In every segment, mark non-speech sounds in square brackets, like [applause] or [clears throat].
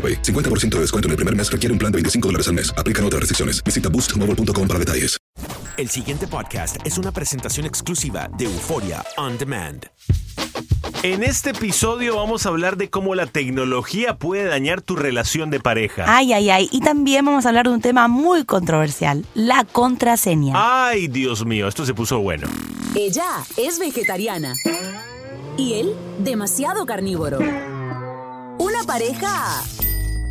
AroPay. 50% de descuento en el primer mes requiere un plan de 25 dólares al mes. Aplican otras restricciones. Visita boostmobile.com para detalles. El siguiente podcast es una presentación exclusiva de Euforia On Demand. En este episodio vamos a hablar de cómo la tecnología puede dañar tu relación de pareja. Ay, ay, ay. Y también vamos a hablar de un tema muy controversial, la contraseña. Ay, Dios mío, esto se puso bueno. Ella es vegetariana y él demasiado carnívoro. Una pareja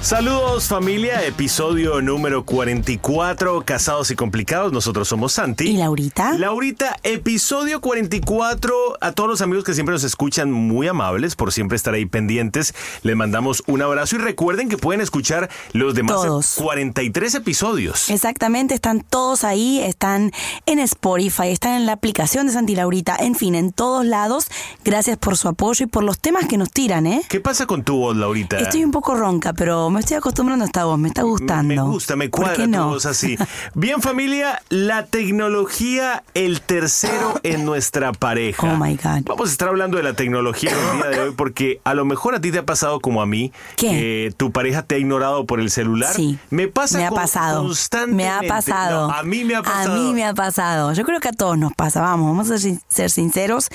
Saludos familia, episodio número 44, Casados y Complicados. Nosotros somos Santi. ¿Y Laurita? Laurita, episodio 44. A todos los amigos que siempre nos escuchan, muy amables por siempre estar ahí pendientes. Les mandamos un abrazo y recuerden que pueden escuchar los demás Todos. 43 episodios. Exactamente, están todos ahí, están en Spotify, están en la aplicación de Santi Laurita, en fin, en todos lados. Gracias por su apoyo y por los temas que nos tiran, ¿eh? ¿Qué pasa con tu voz, Laurita? Estoy un poco ronca, pero me estoy acostumbrando a esta voz, me está gustando. Me gusta, me ¿Por cuadra qué tu no? voz así. [laughs] Bien, familia, la tecnología, el tercero en nuestra pareja. Oh my God. Vamos a estar hablando de la tecnología el día de hoy porque a lo mejor a ti te ha pasado como a mí ¿Qué? que tu pareja te ha ignorado por el celular. Sí. Me pasa me ha con- pasado. constantemente. Me ha pasado. No, a mí me ha pasado. A mí me ha pasado. Yo creo que a todos nos pasa. Vamos, vamos a ser sinceros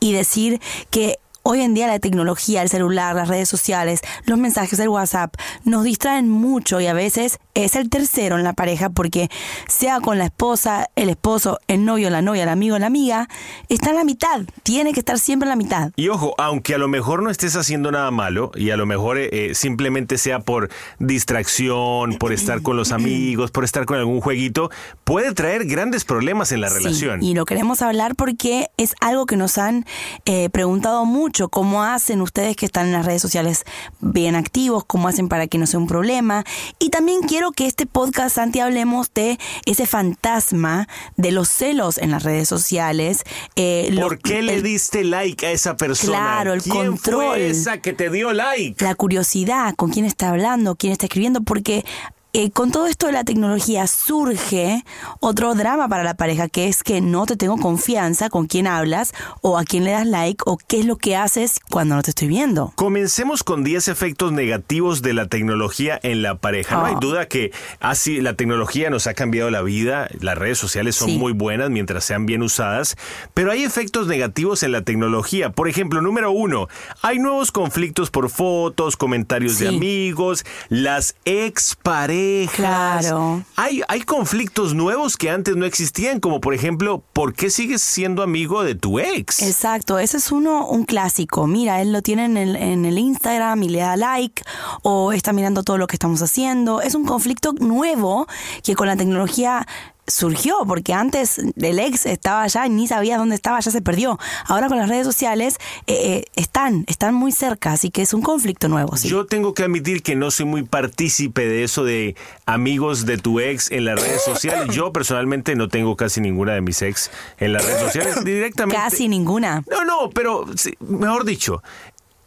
y decir que hoy en día la tecnología, el celular, las redes sociales, los mensajes, el WhatsApp, nos distraen mucho y a veces es el tercero en la pareja porque sea con la esposa, el esposo, el novio, la novia, el amigo, la amiga, está en la mitad. Tiene que estar siempre en la mitad. Y ojo, aunque a lo mejor no estés haciendo nada malo y a lo mejor eh, eh, simplemente sea por distracción, por estar con los amigos, por estar con algún jueguito, puede traer grandes problemas en la Sí, relación. y lo queremos hablar porque es algo que nos han eh, preguntado mucho. ¿Cómo hacen ustedes que están en las redes sociales bien activos? ¿Cómo hacen para que no sea un problema? Y también quiero que este podcast, Santi, hablemos de ese fantasma de los celos en las redes sociales. eh, lo- ¿Por qué le el- diste like a esa persona? Claro, el ¿Quién control. fue esa que te dio like? la curiosidad, con quién está hablando, quién está escribiendo, porque eh, con todo esto de la tecnología surge otro drama para la pareja, que es que no te tengo confianza con quién hablas o a quién le das like o qué es lo que haces cuando no te estoy viendo. Comencemos con 10 efectos negativos de la tecnología en la pareja. No hay Oh. duda que así la tecnología nos ha cambiado la vida, las redes sociales son Sí. muy buenas mientras sean bien usadas, pero hay efectos negativos en la tecnología. Por ejemplo, número uno, hay nuevos conflictos por fotos, comentarios de amigos, las exparejas parejas. Claro. Hay, hay conflictos nuevos que antes no existían, como por ejemplo, ¿por qué sigues siendo amigo de tu ex? Exacto, ese es uno, un clásico. Mira, él lo tiene en el, en el Instagram y le da like, o está mirando todo lo que estamos haciendo. Es un conflicto nuevo que con la tecnología surgió, porque antes el ex estaba allá y ni sabía dónde estaba, ya se perdió. Ahora con las redes sociales eh, eh, están, están muy cerca, así que es un conflicto nuevo. Sí. Yo tengo que admitir que no soy muy partícipe de eso de amigos de tu ex en las redes sociales. Yo personalmente no tengo casi ninguna de mis ex en las redes sociales [coughs] directamente. Casi ninguna. No, no, pero mejor dicho,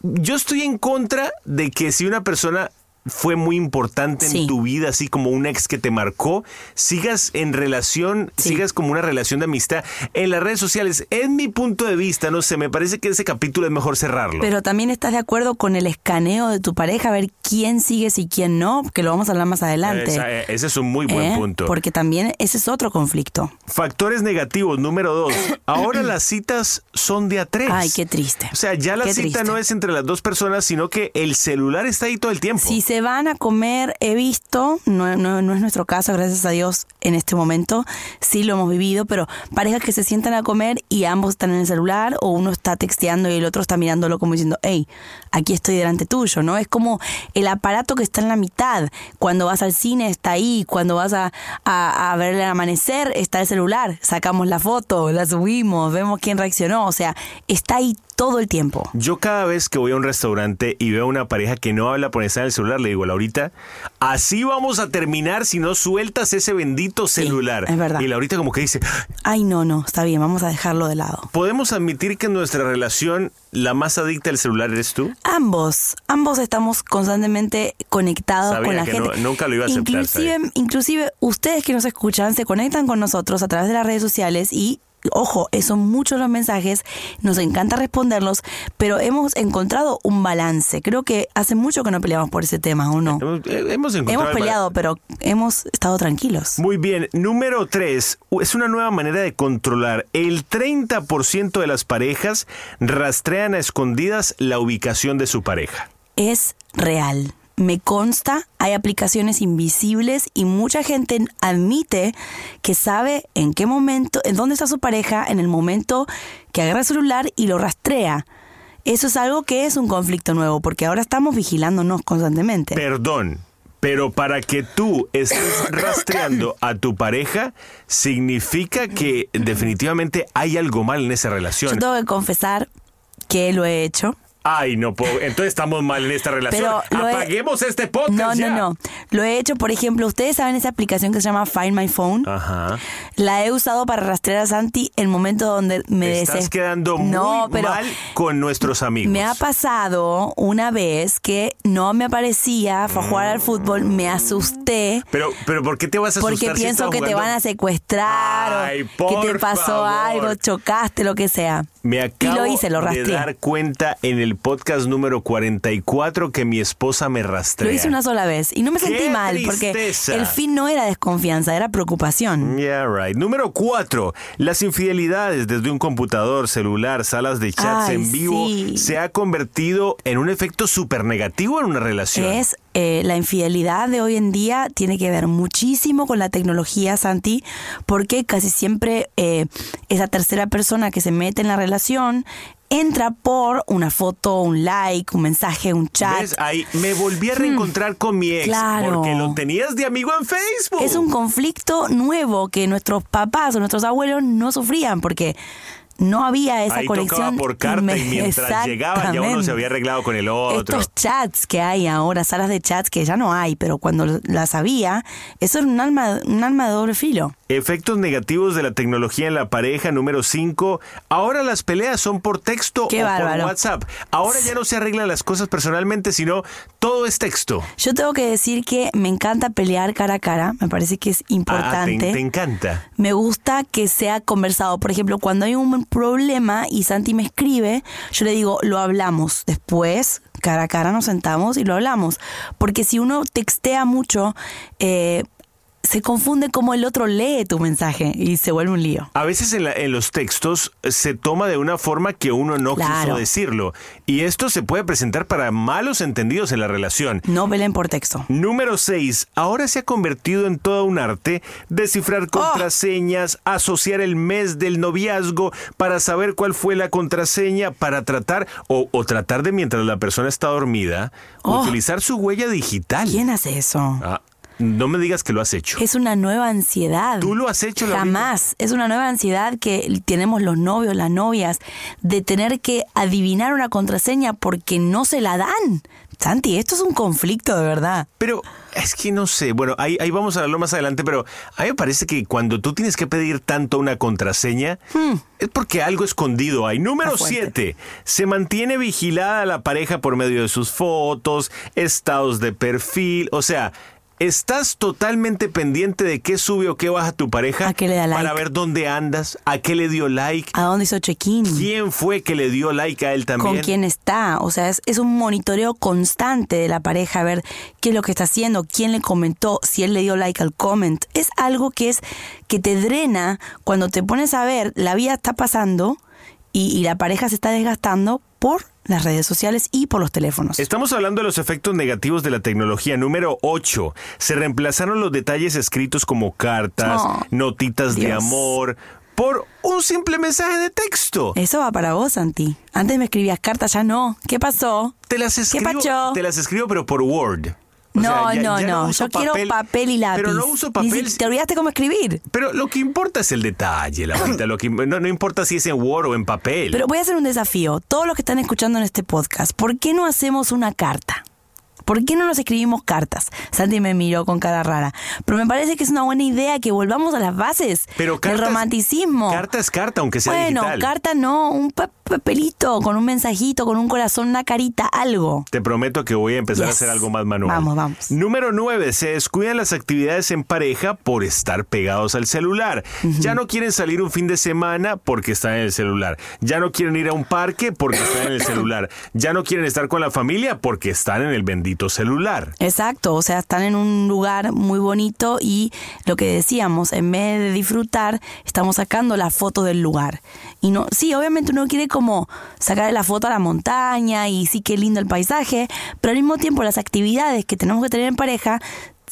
yo estoy en contra de que si una persona fue muy importante Sí. en tu vida, así como un ex que te marcó, sigas en relación, Sí. sigas como una relación de amistad en las redes sociales. En mi punto de vista, no sé, me parece que ese capítulo es mejor cerrarlo. Pero también estás de acuerdo con el escaneo de tu pareja, a ver quién sigues y quién no, que lo vamos a hablar más adelante. Esa- eh, ese es un muy buen ¿Eh? punto. Porque también ese es otro conflicto. Factores negativos, número dos. Ahora las citas son de a tres. Ay, qué triste. O sea, ya la Qué cita triste. no es entre las dos personas, sino que el celular está ahí todo el tiempo. Si se van a comer, he visto, no, no, no es nuestro caso, gracias a Dios, en este momento, sí lo hemos vivido, pero parejas que se sientan a comer y ambos están en el celular o uno está texteando y el otro está mirándolo como diciendo, hey, aquí estoy delante tuyo, ¿no? Es como el aparato que está en la mitad. Cuando vas al cine está ahí, cuando vas a, a, a ver el amanecer está el celular, sacamos la foto, la subimos, vemos quién reaccionó, o sea, está ahí todo el tiempo. Yo cada vez que voy a un restaurante y veo a una pareja que no habla por estar en el celular, le digo, Laurita, así vamos a terminar si no sueltas ese bendito celular. es verdad. Y Laurita como que dice, Ay, no, no, está bien, vamos a dejarlo de lado. ¿podemos admitir que en nuestra relación la más adicta al celular eres tú? Ambos, ambos estamos constantemente conectados Sabía con la que gente. no- nunca lo iba a aceptar, Inclusive, inclusive ustedes que nos escuchan se conectan con nosotros a través de las redes sociales y Ojo, eh, son muchos los mensajes, nos encanta responderlos, pero hemos encontrado un balance. Creo que hace mucho que no peleamos por ese tema, ¿o no? Hemos, eh, hemos peleado, pero hemos estado tranquilos. Muy bien, número 3 es una nueva manera de controlar. El 30% de las parejas rastrean a escondidas la ubicación de su pareja. es real. Me consta, hay aplicaciones invisibles y mucha gente admite que sabe en qué momento, en dónde está su pareja, en el momento que agarra el celular y lo rastrea. Eso es algo que es un conflicto nuevo, porque ahora estamos vigilándonos constantemente. Perdón, pero para que tú estés [coughs] rastreando a tu pareja, significa que definitivamente hay algo mal en esa Yo relación. tengo que confesar que lo he hecho. Ay, no puedo. Entonces estamos mal en esta relación. Pero he- Apaguemos este podcast. No, ya. no, no. Lo he hecho, por ejemplo, ustedes saben esa aplicación que se llama Find My Phone. Ajá. La he usado para rastrear a Santi en momentos donde me Estás deses- quedando muy No, pero mal con nuestros amigos. Me ha pasado una vez que no me aparecía, fue a jugar al fútbol, me asusté. Pero, pero ¿por qué te vas a Porque asustar si pienso que te van a secuestrar Ay, o que te pasó favor. algo, chocaste, lo que sea. Me y acabo lo hice, lo de dar cuenta en el podcast número 44 que mi esposa me rastrea. Lo hice una sola vez y no me ¡Qué sentí mal porque el fin no era desconfianza, era preocupación. Yeah, right. Número 4. Las infidelidades desde un computador, celular, salas de chats Ay, en vivo sí. se ha convertido en un efecto súper negativo en una relación. Es eh, la infidelidad de hoy en día tiene que ver muchísimo con la tecnología, Santi, porque casi siempre eh, esa tercera persona que se mete en la relación entra por una foto, un like, un mensaje, un chat. ¿Ves? Ahí me volví a reencontrar con mi ex Hmm. Claro. porque lo tenías de amigo en Facebook. Es un conflicto nuevo que nuestros papás o nuestros abuelos no sufrían porque no había esa Ahí conexión. por carta y mientras llegaba ya uno se había arreglado con el otro. Estos chats que hay ahora, salas de chats que ya no hay, pero cuando las había, eso era un alma, un alma de doble filo. Efectos negativos de la tecnología en la pareja, número 5. Ahora las peleas son por texto Qué o bárbaro. por WhatsApp. Ahora ya no se arreglan las cosas personalmente, sino todo es texto. Yo tengo que decir que me encanta pelear cara a cara, me parece que es Ah, te, importante. te encanta. Me gusta que sea conversado. Por ejemplo, cuando hay un problema y Santi me escribe, yo le digo, lo hablamos. Después, cara a cara, nos sentamos y lo hablamos. Porque si uno textea mucho, eh, se confunde cómo el otro lee tu mensaje y se vuelve un lío. A veces en, la- en los textos se toma de una forma que uno no quiso decirlo. Y esto se puede presentar para malos entendidos en la relación. No peleen por texto. Número 6. Ahora se ha convertido en todo un arte descifrar contraseñas, asociar el mes del noviazgo para saber cuál fue la contraseña para tratar o, o tratar de mientras la persona está dormida, Oh. utilizar su huella digital. ¿Quién hace eso? Ah, no me digas que lo has hecho. Es una nueva ansiedad. ¿Tú lo has hecho? Jamás. Es una nueva ansiedad que tenemos los novios, las novias, de tener que adivinar una contraseña porque no se la dan. Santi, esto es un conflicto de verdad. Pero es que no sé, bueno, ahí, ahí vamos a hablarlo más adelante, pero a mí me parece que cuando tú tienes que pedir tanto una contraseña, es porque algo escondido hay. Número Hmm. Está fuerte. 7. Se mantiene vigilada la pareja por medio de sus fotos, estados de perfil, o sea... Estás totalmente pendiente de qué sube o qué baja tu pareja A qué le da like. para ver dónde andas, a qué le dio like, ¿A dónde hizo check-in? quién fue que le dio like a él también. con quién está. O sea, es, es un monitoreo constante de la pareja, a ver qué es lo que está haciendo, quién le comentó, si él le dio like al comment. Es algo que es que te drena cuando te pones a ver, la vida está pasando y, y la pareja se está desgastando por las redes sociales y por los teléfonos. Estamos hablando de los efectos negativos de la tecnología. Número 8. Se reemplazaron los detalles escritos como cartas, Oh, notitas de amor, por un simple mensaje de texto. Eso va para vos, Santi. Antes me escribías cartas, ya no. ¿Qué pasó? Te las escribo, pacho? te las escribo pero por Word. O no, sea, ya- no, ya no. Yo quiero papel y lápiz. Pero no uso papel. si- te olvidaste cómo escribir. Pero lo que importa es el detalle, la lo que, no, no importa si es en Word o en papel. Pero voy a hacer un desafío. Todos los que están escuchando en este podcast, ¿por qué no hacemos una carta? ¿Por qué no nos escribimos cartas? Santi me miró con cara rara. Pero me parece que es una buena idea que volvamos a las bases Pero del cartas- romanticismo. Carta es carta, aunque sea bueno, digital. carta no, un pa- papelito con un mensajito, con un corazón, una carita, algo. Te prometo que voy a empezar a hacer algo más manual. Vamos, vamos. Número 9. Se descuidan las actividades en pareja por estar pegados al celular. Ya no quieren salir un fin de semana porque están en el celular. Ya no quieren ir a un parque porque están en el [coughs] celular. Ya no quieren estar con la familia porque están en el bendito celular. Exacto, o sea, están en un lugar muy bonito y lo que decíamos, en vez de disfrutar, estamos sacando la foto del lugar. Y no, sí, obviamente uno quiere como sacar la foto a la montaña y sí que lindo el paisaje, pero al mismo tiempo las actividades que tenemos que tener en pareja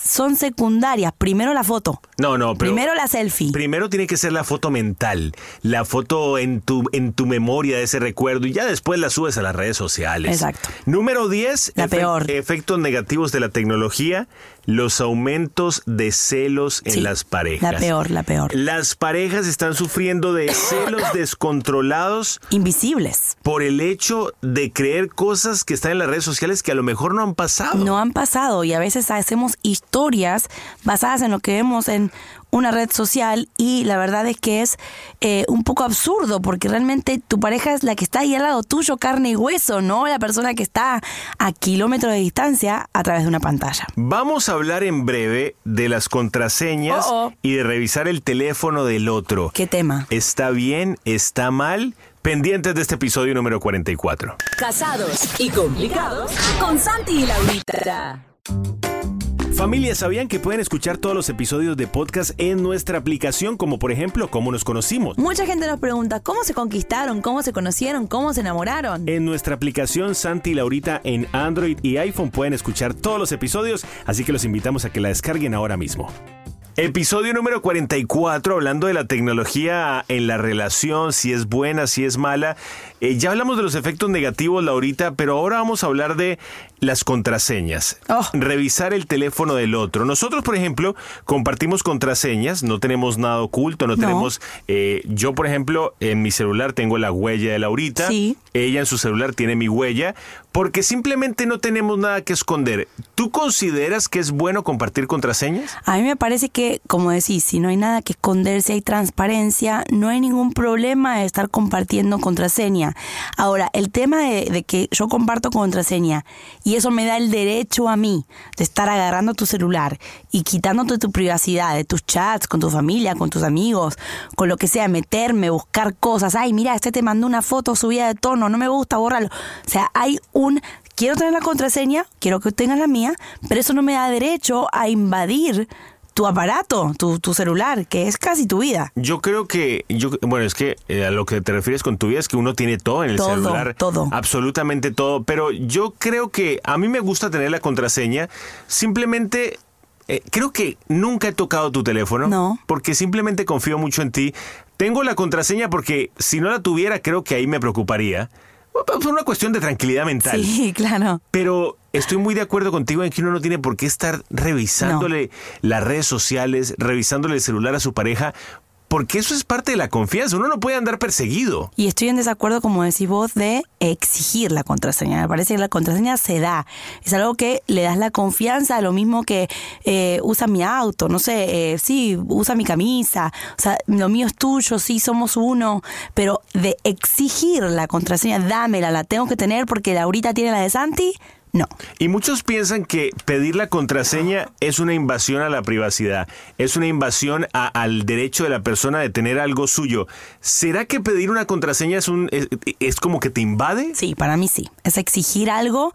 son secundarias. Primero la foto. No, no, pero Primero la selfie. Primero tiene que ser la foto mental, la foto en tu, en tu memoria de ese recuerdo y ya después la subes a las redes sociales. Exacto. Número 10, La peor. efectos negativos de la tecnología, los aumentos de celos en las parejas. La peor, la peor. Las parejas están sufriendo de [coughs] celos descontrolados Invisibles. por el hecho de creer cosas que están en las redes sociales que a lo mejor no han pasado. No han pasado y a veces hacemos historias basadas en lo que vemos en una red social y la verdad es que es eh, un poco absurdo porque realmente tu pareja es la que está ahí al lado tuyo, carne y hueso, no la persona que está a kilómetros de distancia a través de una pantalla. Vamos a hablar en breve de las contraseñas Oh, oh. y de revisar el teléfono del otro. ¿Qué tema? ¿Está bien? ¿Está mal? Pendientes de este episodio número 44. Casados y complicados con Santi y Laurita. Familia, ¿sabían que pueden escuchar todos los episodios de podcast en nuestra aplicación, como por ejemplo, cómo nos conocimos? Mucha gente nos pregunta cómo se conquistaron, cómo se conocieron, cómo se enamoraron. En nuestra aplicación Santi y Laurita en Android y iPhone pueden escuchar todos los episodios, así que los invitamos a que la descarguen ahora mismo. Episodio número 44, hablando de la tecnología en la relación, si es buena, si es mala. Eh, ya hablamos de los efectos negativos, Laurita, pero ahora vamos a hablar de las contraseñas. Oh. Revisar el teléfono del otro. Nosotros, por ejemplo, compartimos contraseñas, no tenemos nada oculto, no, No. tenemos... eh, yo, por ejemplo, en mi celular tengo la huella de Laurita. Sí. Ella en su celular tiene mi huella, porque simplemente no tenemos nada que esconder. ¿Tú consideras que es bueno compartir contraseñas? A mí me parece que, como decís, si no hay nada que esconder, si hay transparencia, no hay ningún problema de estar compartiendo Ahora, el tema de, que yo comparto contraseña y eso me da el derecho a mí de estar agarrando tu celular y quitándote tu privacidad, de tus chats, con tu familia, con tus amigos, con lo que sea, meterme, buscar cosas. Ay, mira, este te mandó una foto subida de tono, no me gusta, bórralo. O sea, hay un quiero tener la contraseña, quiero que tengas la mía, pero eso no me da derecho a invadir tu aparato, tu, tu celular, que es casi tu vida. Yo creo que, yo, bueno, es que eh, a lo que te refieres con tu vida es que uno tiene todo en el Todo, celular. todo. Absolutamente todo. Pero yo creo que a mí me gusta tener la contraseña. Simplemente, eh, creo que nunca he tocado tu teléfono. No. Porque simplemente confío mucho en ti. Tengo la contraseña porque si no la tuviera, creo que ahí me preocuparía. Una cuestión de tranquilidad mental. Sí, claro. Pero estoy muy de acuerdo contigo en que uno no tiene por qué estar revisándole las redes sociales, revisándole el celular a su pareja, porque eso es parte de la confianza. Uno no puede andar perseguido. Y estoy en desacuerdo, como decís vos, de exigir la contraseña. Me parece que la contraseña se da. Es algo que le das la confianza, lo mismo que eh, usa mi auto, no sé, eh, sí, usa mi camisa. O sea, lo mío es tuyo, sí, somos uno. Pero de exigir la contraseña, dámela, la tengo que tener porque Laurita tiene la de Santi, no. Y muchos piensan que pedir la contraseña es una invasión a la privacidad, es una invasión a- al derecho de la persona de tener algo suyo. ¿Será que pedir una contraseña es, un, es, es como que te invade? Sí, para mí sí. Es exigir algo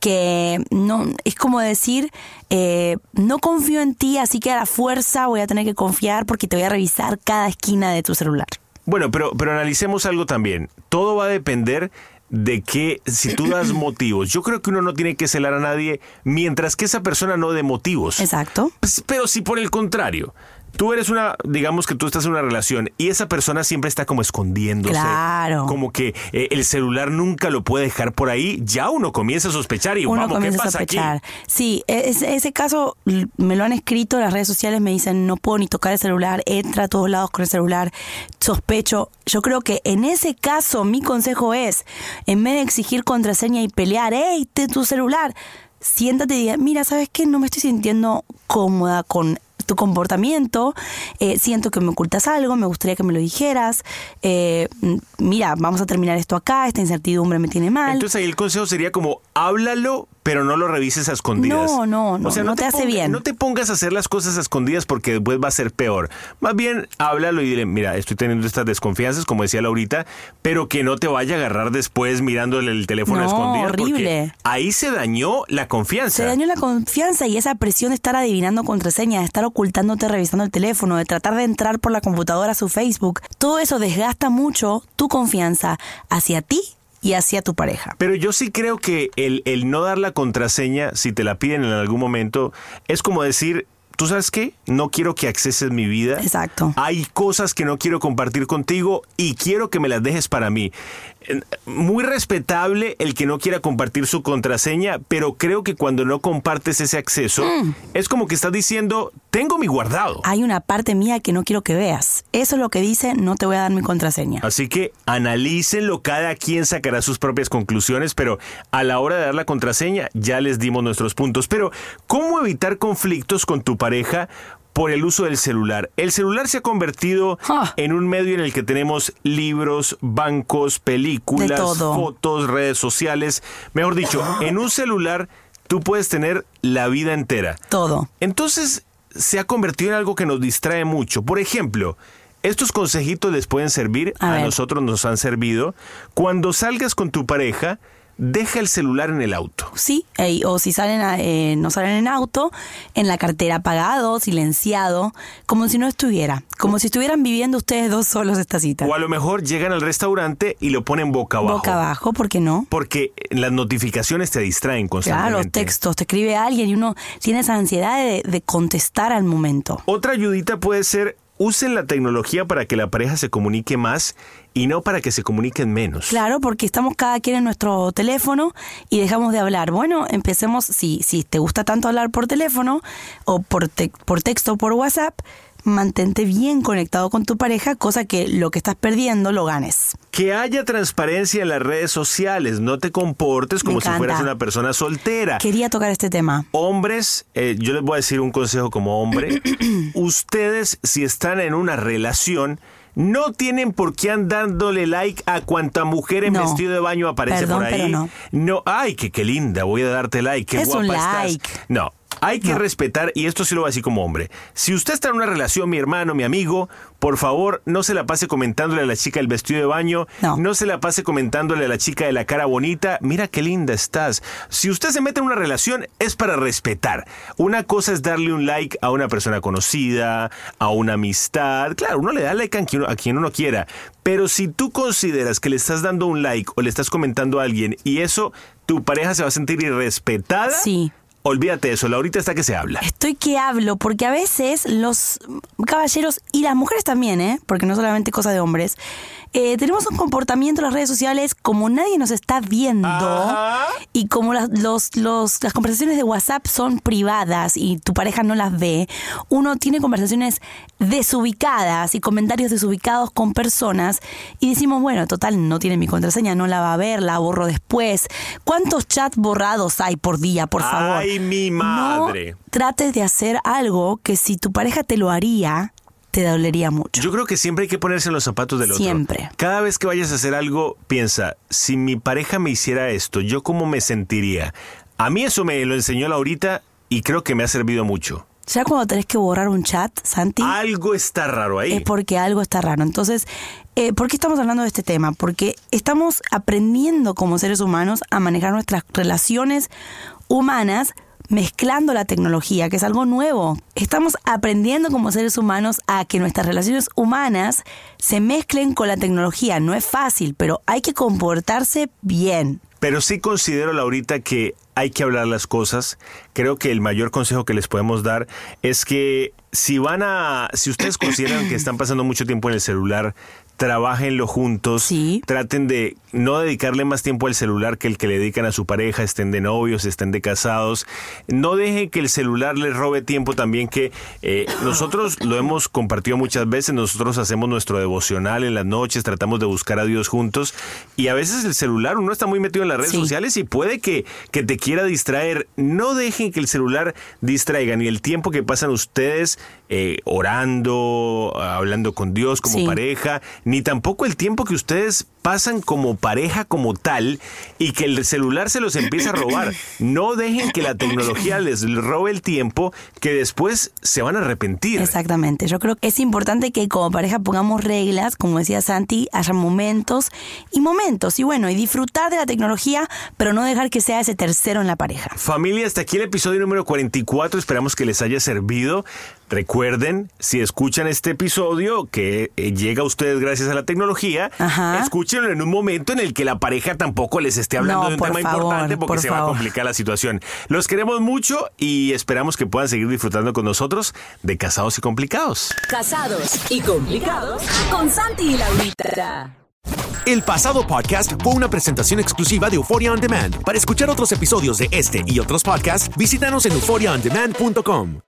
que no es como decir, eh, no confío en ti, así que a la fuerza voy a tener que confiar porque te voy a revisar cada esquina de tu celular. Bueno, pero, pero analicemos algo también. Todo va a depender de que si tú das [clears throat] motivos. Yo creo que uno no tiene que celar a nadie mientras que esa persona no dé motivos. Exacto. Pues, Pero si por el contrario, tú eres una, digamos que tú estás en una relación y esa persona siempre está como escondiéndose. Claro. Como que eh, el celular nunca lo puede dejar por ahí, ya uno comienza a sospechar y Uno vamos, ¿qué comienza a pasa aquí? sospechar. Sí, e- ese, caso me lo han escrito, las redes sociales me dicen no puedo ni tocar el celular, entra a todos lados con el celular, sospecho. Yo creo que en ese caso mi consejo es, en vez de exigir contraseña y pelear, ¡Ey, te tu celular! Siéntate y diga, mira, ¿sabes qué? No me estoy sintiendo cómoda con tu comportamiento, eh, siento que me ocultas algo, me gustaría que me lo dijeras, eh, mm, mira, vamos a terminar esto acá, esta incertidumbre me tiene mal. Entonces ahí el consejo sería como háblalo, pero no lo revises a escondidas. No, no, no, no te hace ponga- bien. No te pongas a hacer las cosas a escondidas porque después va a ser peor. Más bien háblalo y dile, mira, estoy teniendo estas desconfianzas, como decía Laurita, pero que no te vaya a agarrar después mirándole el teléfono a No, escondidas. porque horrible. Ahí se dañó la confianza. Se dañó la confianza y esa presión de estar adivinando contraseñas, de estar ocultándote revisando el teléfono, de tratar de entrar por la computadora a su Facebook. Todo eso desgasta mucho tu confianza hacia ti y hacia tu pareja. Pero yo sí creo que el, el no dar la contraseña, si te la piden en algún momento, es como decir, ¿tú sabes qué? No quiero que acceses mi vida. Exacto. Hay cosas que no quiero compartir contigo y quiero que me las dejes para mí. Muy respetable el que no quiera compartir su contraseña, pero creo que cuando no compartes ese acceso, Mm. es como que estás diciendo, tengo mi guardado. Hay una parte mía que no quiero que veas. Eso es lo que dice, no te voy a dar mi contraseña. Así que analícenlo, cada quien sacará sus propias conclusiones, pero a la hora de dar la contraseña ya les dimos nuestros puntos. Pero, ¿cómo evitar conflictos con tu pareja? Por el uso del celular. El celular se ha convertido en un medio en el que tenemos libros, bancos, películas, fotos, redes sociales. Mejor dicho, en un celular tú puedes tener la vida entera. Todo. Entonces se ha convertido en algo que nos distrae mucho. Por ejemplo, estos consejitos les pueden servir, A nosotros nos han servido. Cuando salgas con tu pareja, deja el celular en el auto. Sí, ey, o si salen a- eh, no salen en auto, en la cartera apagado, silenciado, como si no estuviera, como si estuvieran viviendo ustedes dos solos esta cita. O a lo mejor llegan al restaurante y lo ponen boca abajo. Boca abajo, ¿por qué no? Porque las notificaciones te distraen Claro, constantemente. los textos, te escribe alguien y uno tiene esa ansiedad de, de contestar al momento. Otra ayudita puede ser usen la tecnología para que la pareja se comunique más y no para que se comuniquen menos. Claro, porque estamos cada quien en nuestro teléfono y dejamos de hablar. Bueno, empecemos, si, si te gusta tanto hablar por teléfono o por, te- por texto o por WhatsApp, mantente bien conectado con tu pareja, cosa que lo que estás perdiendo lo ganes. Que haya transparencia en las redes sociales, no te comportes como si fueras una persona soltera. Quería tocar este tema. Hombres, eh, yo les voy a decir un consejo como hombre. [clears throat] Ustedes, si están en una relación, no tienen por qué andándole like a cuanta mujer en No. vestido de baño aparece Perdón, por ahí. pero no. No, ay, que qué linda, voy a darte like, qué Es guapa un estás. like. No. Hay que respetar, y esto sí lo voy a decir como hombre. Si usted está en una relación, mi hermano, mi amigo, por favor, no se la pase comentándole a la chica el vestido de baño, no. se la pase comentándole a la chica de la cara bonita, mira qué linda estás. Si usted se mete en una relación, es para respetar. Una cosa es darle un like a una persona conocida, a una amistad. Claro, uno le da like a quien, a quien uno quiera, pero si tú consideras que le estás dando un like o le estás comentando a alguien y eso tu pareja se va a sentir irrespetada, sí. Olvídate eso, Laurita está que se habla. Estoy que hablo, porque a veces los caballeros y las mujeres también, ¿eh? porque no solamente cosa de hombres, eh, tenemos un comportamiento en las redes sociales como nadie nos está viendo y como las, los, los, las conversaciones de WhatsApp son privadas y tu pareja no las ve, uno tiene conversaciones desubicadas y comentarios desubicados con personas y decimos, bueno, total, no tiene mi contraseña, no la va a ver, la borro después. ¿Cuántos chats borrados hay por día, por favor? Ay, mi madre. No trates de hacer algo que si tu pareja te lo haría, te dolería mucho. Yo creo que siempre hay que ponerse en los zapatos del otro. Siempre. Cada vez que vayas a hacer algo, piensa, si mi pareja me hiciera esto, ¿yo cómo me sentiría? A mí eso me lo enseñó Laurita y creo que me ha servido mucho. Ya cuando tenés que borrar un chat, Santi. Algo está raro ahí. Es porque algo está raro. Entonces, eh, ¿por qué estamos hablando de este tema? Porque estamos aprendiendo como seres humanos a manejar nuestras relaciones humanas mezclando la tecnología, que es algo nuevo. Estamos aprendiendo como seres humanos a que nuestras relaciones humanas se mezclen con la tecnología. No es fácil, pero hay que comportarse bien. Pero sí considero, Laurita, que hay que hablar las cosas. Creo que el mayor consejo que les podemos dar es que si van a, si ustedes consideran que están pasando mucho tiempo en el celular, trabajenlo juntos, sí. traten de no dedicarle más tiempo al celular que el que le dedican a su pareja, estén de novios, estén de casados, no dejen que el celular les robe tiempo también que eh, nosotros lo hemos compartido muchas veces, nosotros hacemos nuestro devocional en las noches, tratamos de buscar a Dios juntos y a veces el celular, uno está muy metido en las redes sociales y puede que, que te quiera distraer, no dejen que el celular distraiga ni el tiempo que pasan ustedes eh, orando, hablando con Dios como pareja, ni tampoco el tiempo que ustedes pasan como pareja como tal y que el celular se los empieza a robar. No dejen que la tecnología les robe el tiempo que después se van a arrepentir. Exactamente. Yo creo que es importante que como pareja pongamos reglas, como decía Santi, haya momentos y momentos. Y bueno, y disfrutar de la tecnología, pero no dejar que sea ese tercero en la pareja. Familia, hasta aquí el episodio número 44. Esperamos que les haya servido. Recuerden, si escuchan este episodio que eh, llega a ustedes gracias a la tecnología, escúchenlo en un momento en el que la pareja tampoco les esté hablando de un tema importante porque se va a complicar la situación. Los queremos mucho y esperamos que puedan seguir disfrutando con nosotros de Casados y Complicados. Casados y Complicados con Santi y Laurita. El pasado podcast fue una presentación exclusiva de Euphoria On Demand. Para escuchar otros episodios de este y otros podcasts, visítanos en euphoriaondemand.com.